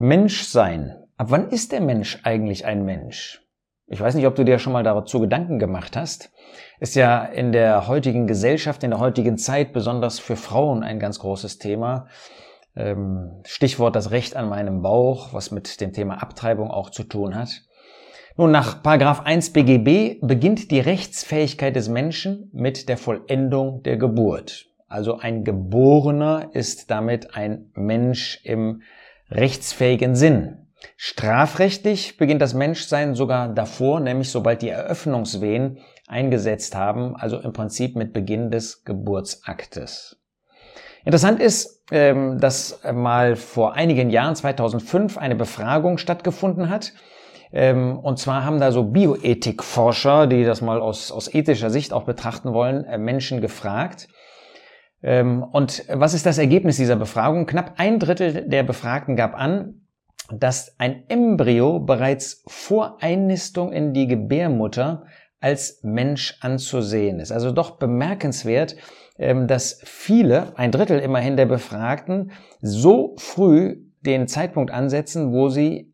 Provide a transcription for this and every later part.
Menschsein. Ab wann ist der Mensch eigentlich ein Mensch? Ich weiß nicht, ob du dir schon mal dazu Gedanken gemacht hast. Ist ja in der heutigen Gesellschaft, in der heutigen Zeit besonders für Frauen ein ganz großes Thema. Ähm, Stichwort das Recht an meinem Bauch, was mit dem Thema Abtreibung auch zu tun hat. Nun, nach 1 BGB beginnt die Rechtsfähigkeit des Menschen mit der Vollendung der Geburt. Also ein Geborener ist damit ein Mensch im rechtsfähigen Sinn. Strafrechtlich beginnt das Menschsein sogar davor, nämlich sobald die Eröffnungswehen eingesetzt haben, also im Prinzip mit Beginn des Geburtsaktes. Interessant ist, ähm, dass mal vor einigen Jahren, 2005, eine Befragung stattgefunden hat. Ähm, und zwar haben da so Bioethikforscher, die das mal aus, aus ethischer Sicht auch betrachten wollen, äh, Menschen gefragt. Ähm, und was ist das Ergebnis dieser Befragung? Knapp ein Drittel der Befragten gab an, dass ein Embryo bereits vor Einnistung in die Gebärmutter als Mensch anzusehen ist. Also doch bemerkenswert, ähm, dass viele, ein Drittel immerhin der Befragten, so früh den Zeitpunkt ansetzen, wo sie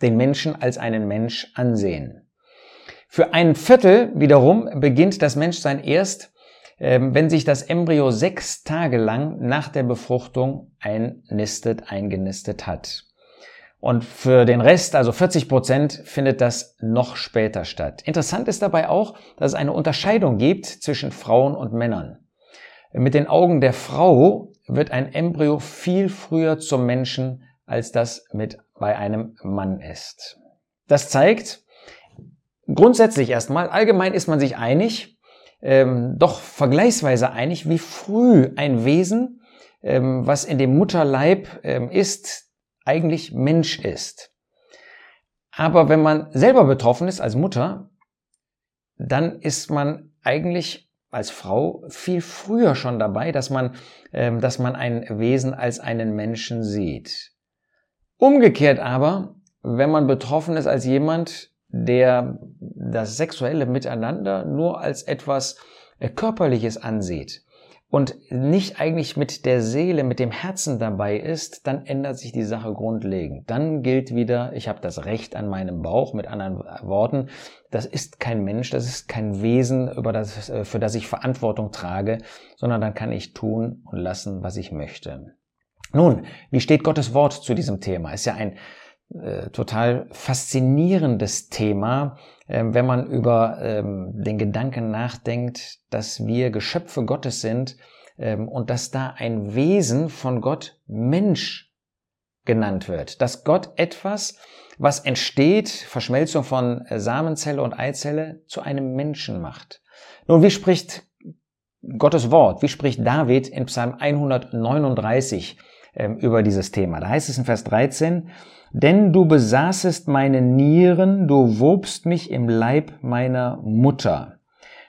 den Menschen als einen Mensch ansehen. Für ein Viertel wiederum beginnt das Menschsein erst, wenn sich das Embryo sechs Tage lang nach der Befruchtung einnistet, eingenistet hat. Und für den Rest, also 40 Prozent, findet das noch später statt. Interessant ist dabei auch, dass es eine Unterscheidung gibt zwischen Frauen und Männern. Mit den Augen der Frau wird ein Embryo viel früher zum Menschen, als das mit bei einem Mann ist. Das zeigt grundsätzlich erstmal, allgemein ist man sich einig, ähm, doch vergleichsweise einig, wie früh ein Wesen, ähm, was in dem Mutterleib ähm, ist, eigentlich Mensch ist. Aber wenn man selber betroffen ist als Mutter, dann ist man eigentlich als Frau viel früher schon dabei, dass man, ähm, dass man ein Wesen als einen Menschen sieht. Umgekehrt aber, wenn man betroffen ist als jemand, der das sexuelle Miteinander nur als etwas äh, Körperliches ansieht und nicht eigentlich mit der Seele, mit dem Herzen dabei ist, dann ändert sich die Sache grundlegend. Dann gilt wieder, ich habe das Recht an meinem Bauch, mit anderen Worten, das ist kein Mensch, das ist kein Wesen, über das, äh, für das ich Verantwortung trage, sondern dann kann ich tun und lassen, was ich möchte. Nun, wie steht Gottes Wort zu diesem Thema? Ist ja ein äh, total faszinierendes Thema, äh, wenn man über ähm, den Gedanken nachdenkt, dass wir Geschöpfe Gottes sind ähm, und dass da ein Wesen von Gott Mensch genannt wird. Dass Gott etwas, was entsteht, Verschmelzung von Samenzelle und Eizelle, zu einem Menschen macht. Nun, wie spricht Gottes Wort? Wie spricht David in Psalm 139 ähm, über dieses Thema? Da heißt es in Vers 13, denn du besaßest meine Nieren, du wobst mich im Leib meiner Mutter.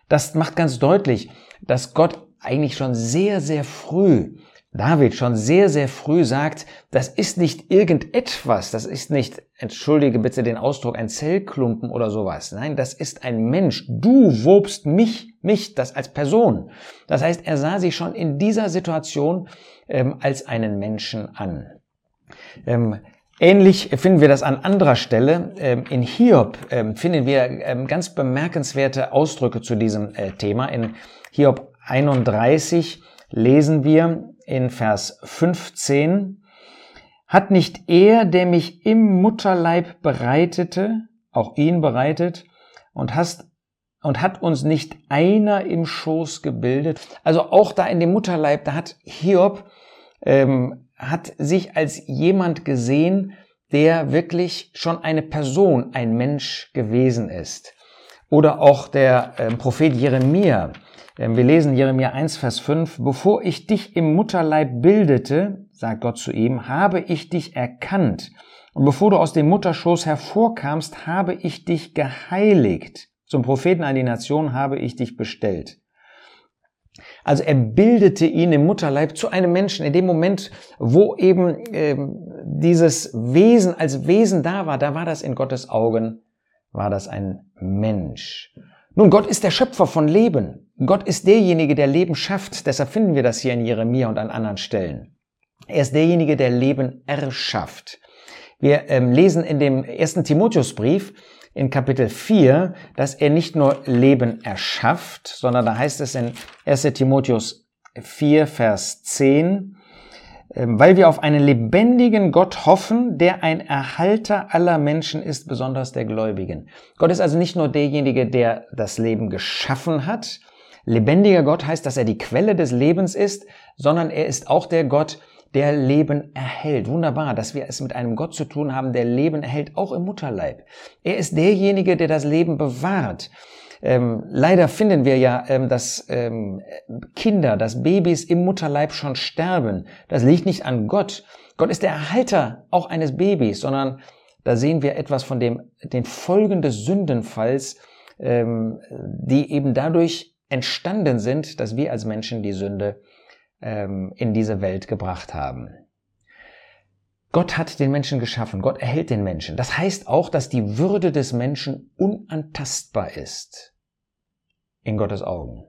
Das macht ganz deutlich, dass Gott eigentlich schon sehr, sehr früh, David schon sehr, sehr früh sagt, das ist nicht irgendetwas, das ist nicht, entschuldige bitte den Ausdruck, ein Zellklumpen oder sowas. Nein, das ist ein Mensch. Du wobst mich, mich, das als Person. Das heißt, er sah sich schon in dieser Situation ähm, als einen Menschen an. Ähm, Ähnlich finden wir das an anderer Stelle. Ähm, in Hiob ähm, finden wir ähm, ganz bemerkenswerte Ausdrücke zu diesem äh, Thema. In Hiob 31 lesen wir in Vers 15, hat nicht er, der mich im Mutterleib bereitete, auch ihn bereitet, und hast und hat uns nicht einer im Schoß gebildet. Also auch da in dem Mutterleib, da hat Hiob ähm, hat sich als jemand gesehen, der wirklich schon eine Person, ein Mensch gewesen ist. Oder auch der äh, Prophet Jeremia. Ähm, wir lesen Jeremia 1, Vers 5. Bevor ich dich im Mutterleib bildete, sagt Gott zu ihm, habe ich dich erkannt. Und bevor du aus dem Mutterschoß hervorkamst, habe ich dich geheiligt. Zum Propheten an die Nation habe ich dich bestellt. Also er bildete ihn im Mutterleib zu einem Menschen. In dem Moment, wo eben ähm, dieses Wesen als Wesen da war, da war das in Gottes Augen, war das ein Mensch. Nun, Gott ist der Schöpfer von Leben. Gott ist derjenige, der Leben schafft. Deshalb finden wir das hier in Jeremia und an anderen Stellen. Er ist derjenige, der Leben erschafft. Wir ähm, lesen in dem ersten Timotheusbrief in Kapitel 4, dass er nicht nur Leben erschafft, sondern da heißt es in 1 Timotheus 4, Vers 10, ähm, weil wir auf einen lebendigen Gott hoffen, der ein Erhalter aller Menschen ist, besonders der Gläubigen. Gott ist also nicht nur derjenige, der das Leben geschaffen hat. Lebendiger Gott heißt, dass er die Quelle des Lebens ist, sondern er ist auch der Gott, der Leben erhält. Wunderbar, dass wir es mit einem Gott zu tun haben, der Leben erhält, auch im Mutterleib. Er ist derjenige, der das Leben bewahrt. Ähm, leider finden wir ja, ähm, dass ähm, Kinder, dass Babys im Mutterleib schon sterben. Das liegt nicht an Gott. Gott ist der Erhalter auch eines Babys, sondern da sehen wir etwas von dem, den Folgen des Sündenfalls, ähm, die eben dadurch entstanden sind, dass wir als Menschen die Sünde ähm, in diese Welt gebracht haben. Gott hat den Menschen geschaffen, Gott erhält den Menschen. Das heißt auch, dass die Würde des Menschen unantastbar ist in Gottes Augen.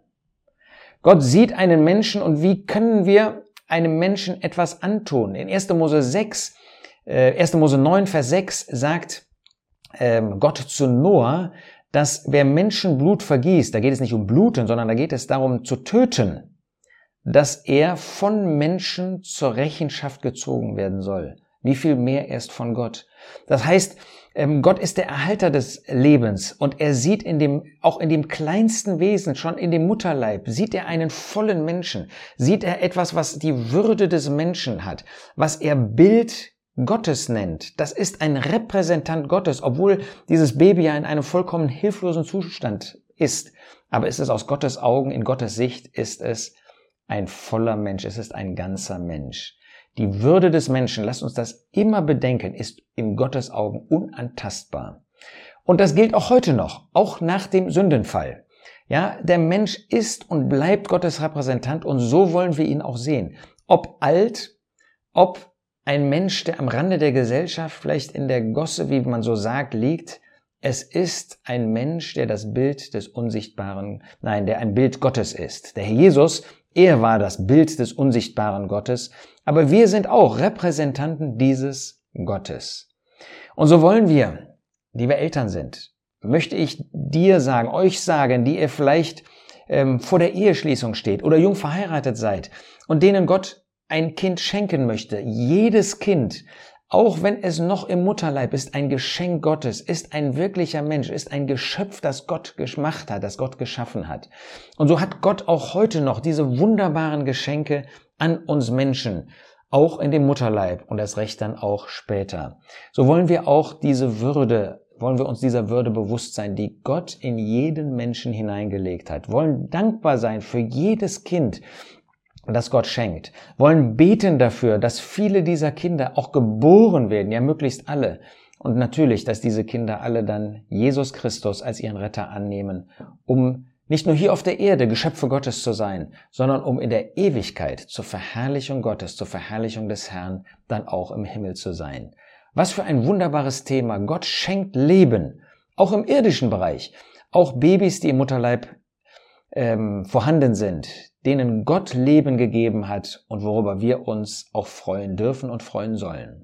Gott sieht einen Menschen und wie können wir einem Menschen etwas antun? In 1. Mose 6, äh, 1. Mose 9, Vers 6 sagt ähm, Gott zu Noah, dass wer Menschenblut vergießt, da geht es nicht um Bluten, sondern da geht es darum zu töten, dass er von Menschen zur Rechenschaft gezogen werden soll. Wie viel mehr erst von Gott. Das heißt, ähm, Gott ist der Erhalter des Lebens und er sieht in dem, auch in dem kleinsten Wesen, schon in dem Mutterleib, sieht er einen vollen Menschen, sieht er etwas, was die Würde des Menschen hat, was er Bild Gottes nennt. Das ist ein Repräsentant Gottes, obwohl dieses Baby ja in einem vollkommen hilflosen Zustand ist. Aber es ist aus Gottes Augen, in Gottes Sicht ist es ein voller Mensch, es ist ein ganzer Mensch. Die Würde des Menschen, lasst uns das immer bedenken, ist in Gottes Augen unantastbar. Und das gilt auch heute noch, auch nach dem Sündenfall. Ja, der Mensch ist und bleibt Gottes Repräsentant und so wollen wir ihn auch sehen. Ob alt, ob ein Mensch, der am Rande der Gesellschaft vielleicht in der Gosse, wie man so sagt, liegt, es ist ein Mensch, der das Bild des Unsichtbaren, nein, der ein Bild Gottes ist. Der Herr Jesus er war das Bild des unsichtbaren Gottes, aber wir sind auch Repräsentanten dieses Gottes. Und so wollen wir, die wir Eltern sind, möchte ich dir sagen, euch sagen, die ihr vielleicht ähm, vor der Eheschließung steht oder jung verheiratet seid und denen Gott ein Kind schenken möchte. Jedes Kind auch wenn es noch im Mutterleib ist, ein Geschenk Gottes, ist ein wirklicher Mensch, ist ein Geschöpf, das Gott gemacht hat, das Gott geschaffen hat. Und so hat Gott auch heute noch diese wunderbaren Geschenke an uns Menschen, auch in dem Mutterleib und das Recht dann auch später. So wollen wir auch diese Würde, wollen wir uns dieser Würde bewusst sein, die Gott in jeden Menschen hineingelegt hat, wollen dankbar sein für jedes Kind, das Gott schenkt, wollen beten dafür, dass viele dieser Kinder auch geboren werden, ja möglichst alle. Und natürlich, dass diese Kinder alle dann Jesus Christus als ihren Retter annehmen, um nicht nur hier auf der Erde Geschöpfe Gottes zu sein, sondern um in der Ewigkeit zur Verherrlichung Gottes, zur Verherrlichung des Herrn dann auch im Himmel zu sein. Was für ein wunderbares Thema. Gott schenkt Leben, auch im irdischen Bereich. Auch Babys, die im Mutterleib ähm, vorhanden sind, denen Gott Leben gegeben hat und worüber wir uns auch freuen dürfen und freuen sollen.